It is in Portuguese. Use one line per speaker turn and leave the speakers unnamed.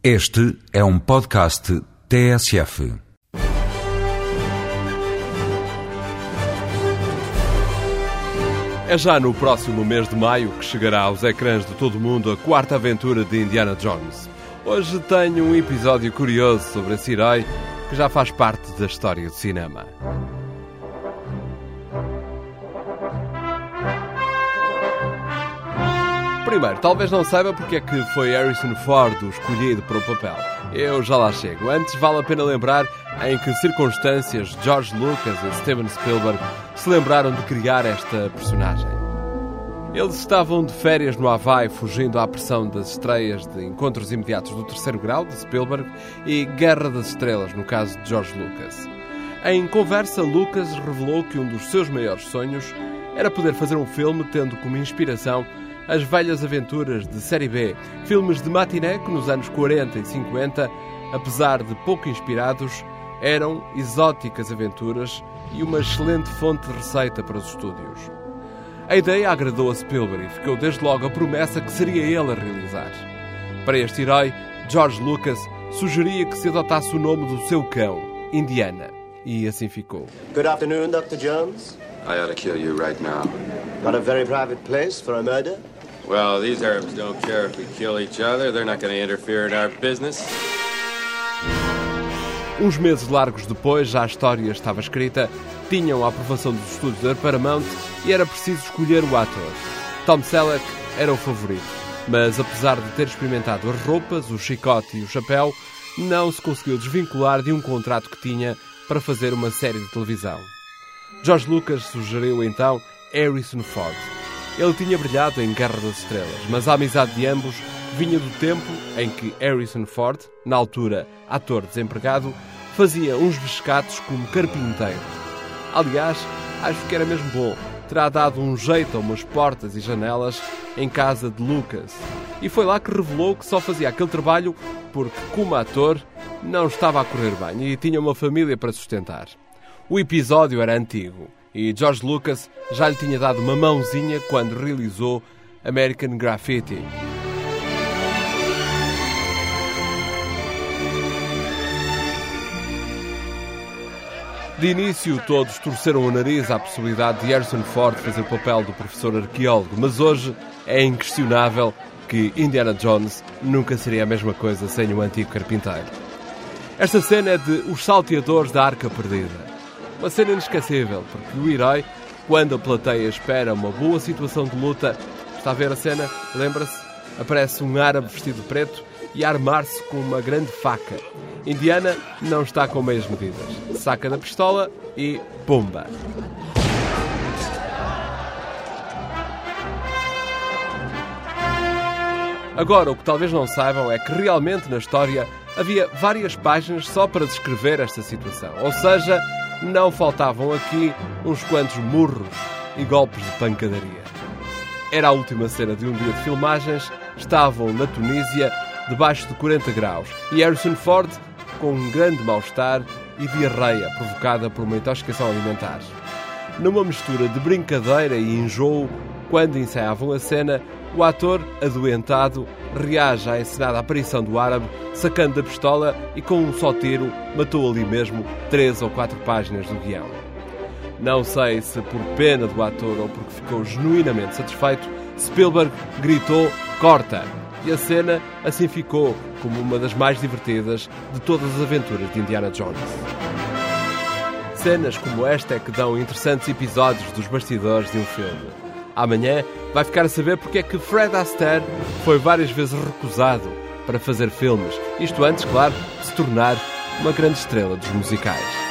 Este é um podcast TSF.
É já no próximo mês de maio que chegará aos ecrãs de todo o mundo a quarta aventura de Indiana Jones. Hoje tenho um episódio curioso sobre esse herói que já faz parte da história do cinema. Primeiro, talvez não saiba porque é que foi Harrison Ford o escolhido para o papel. Eu já lá chego. Antes, vale a pena lembrar em que circunstâncias George Lucas e Steven Spielberg se lembraram de criar esta personagem. Eles estavam de férias no Havaí, fugindo à pressão das estreias de Encontros Imediatos do Terceiro Grau, de Spielberg, e Guerra das Estrelas, no caso de George Lucas. Em conversa, Lucas revelou que um dos seus maiores sonhos era poder fazer um filme tendo como inspiração as velhas aventuras de série B, filmes de matiné que nos anos 40 e 50, apesar de pouco inspirados, eram exóticas aventuras e uma excelente fonte de receita para os estúdios. A ideia agradou a Spielberg e ficou desde logo a promessa que seria ele a realizar. Para este herói, George Lucas sugeria que se adotasse o nome do seu cão, Indiana. E assim ficou.
Good afternoon, Dr. Jones.
I ought to kill you right now.
Got a very private place for a murder?
Well, these Arabs don't care if we kill each other. They're not going to interfere in our business.
Uns meses largos depois, já a história estava escrita, tinham a aprovação dos estúdios da Paramount e era preciso escolher o ator. Tom Selleck era o favorito, mas apesar de ter experimentado as roupas, o chicote e o chapéu, não se conseguiu desvincular de um contrato que tinha para fazer uma série de televisão. George Lucas sugeriu então Harrison Ford. Ele tinha brilhado em Guerra das Estrelas, mas a amizade de ambos vinha do tempo em que Harrison Ford, na altura ator desempregado, fazia uns pescados como carpinteiro. Aliás, acho que era mesmo bom. Terá dado um jeito a umas portas e janelas em casa de Lucas. E foi lá que revelou que só fazia aquele trabalho porque, como ator, não estava a correr bem e tinha uma família para sustentar. O episódio era antigo e George Lucas já lhe tinha dado uma mãozinha quando realizou American Graffiti. De início, todos torceram o nariz à possibilidade de Harrison Ford fazer o papel do professor arqueólogo, mas hoje é inquestionável que Indiana Jones nunca seria a mesma coisa sem o antigo carpinteiro. Esta cena é de Os Salteadores da Arca Perdida. Uma cena inesquecível, porque o herói, quando a plateia espera uma boa situação de luta, está a ver a cena, lembra-se? Aparece um árabe vestido de preto e armar-se com uma grande faca. Indiana não está com meias medidas. Saca da pistola e pumba! Agora, o que talvez não saibam é que realmente na história havia várias páginas só para descrever esta situação. Ou seja, não faltavam aqui uns quantos murros e golpes de pancadaria. Era a última cena de um dia de filmagens, estavam na Tunísia, debaixo de 40 graus, e Harrison Ford com um grande mal-estar e diarreia provocada por uma intoxicação alimentar. Numa mistura de brincadeira e enjoo, quando ensaiavam a cena, o ator, adoentado, reage à encenada aparição do árabe, sacando da pistola e com um só tiro matou ali mesmo três ou quatro páginas do guião. Não sei se por pena do ator ou porque ficou genuinamente satisfeito, Spielberg gritou corta e a cena assim ficou como uma das mais divertidas de todas as aventuras de Indiana Jones. Cenas como esta é que dão interessantes episódios dos bastidores de um filme. Amanhã vai ficar a saber porque é que Fred Astaire foi várias vezes recusado para fazer filmes. Isto antes, claro, de se tornar uma grande estrela dos musicais.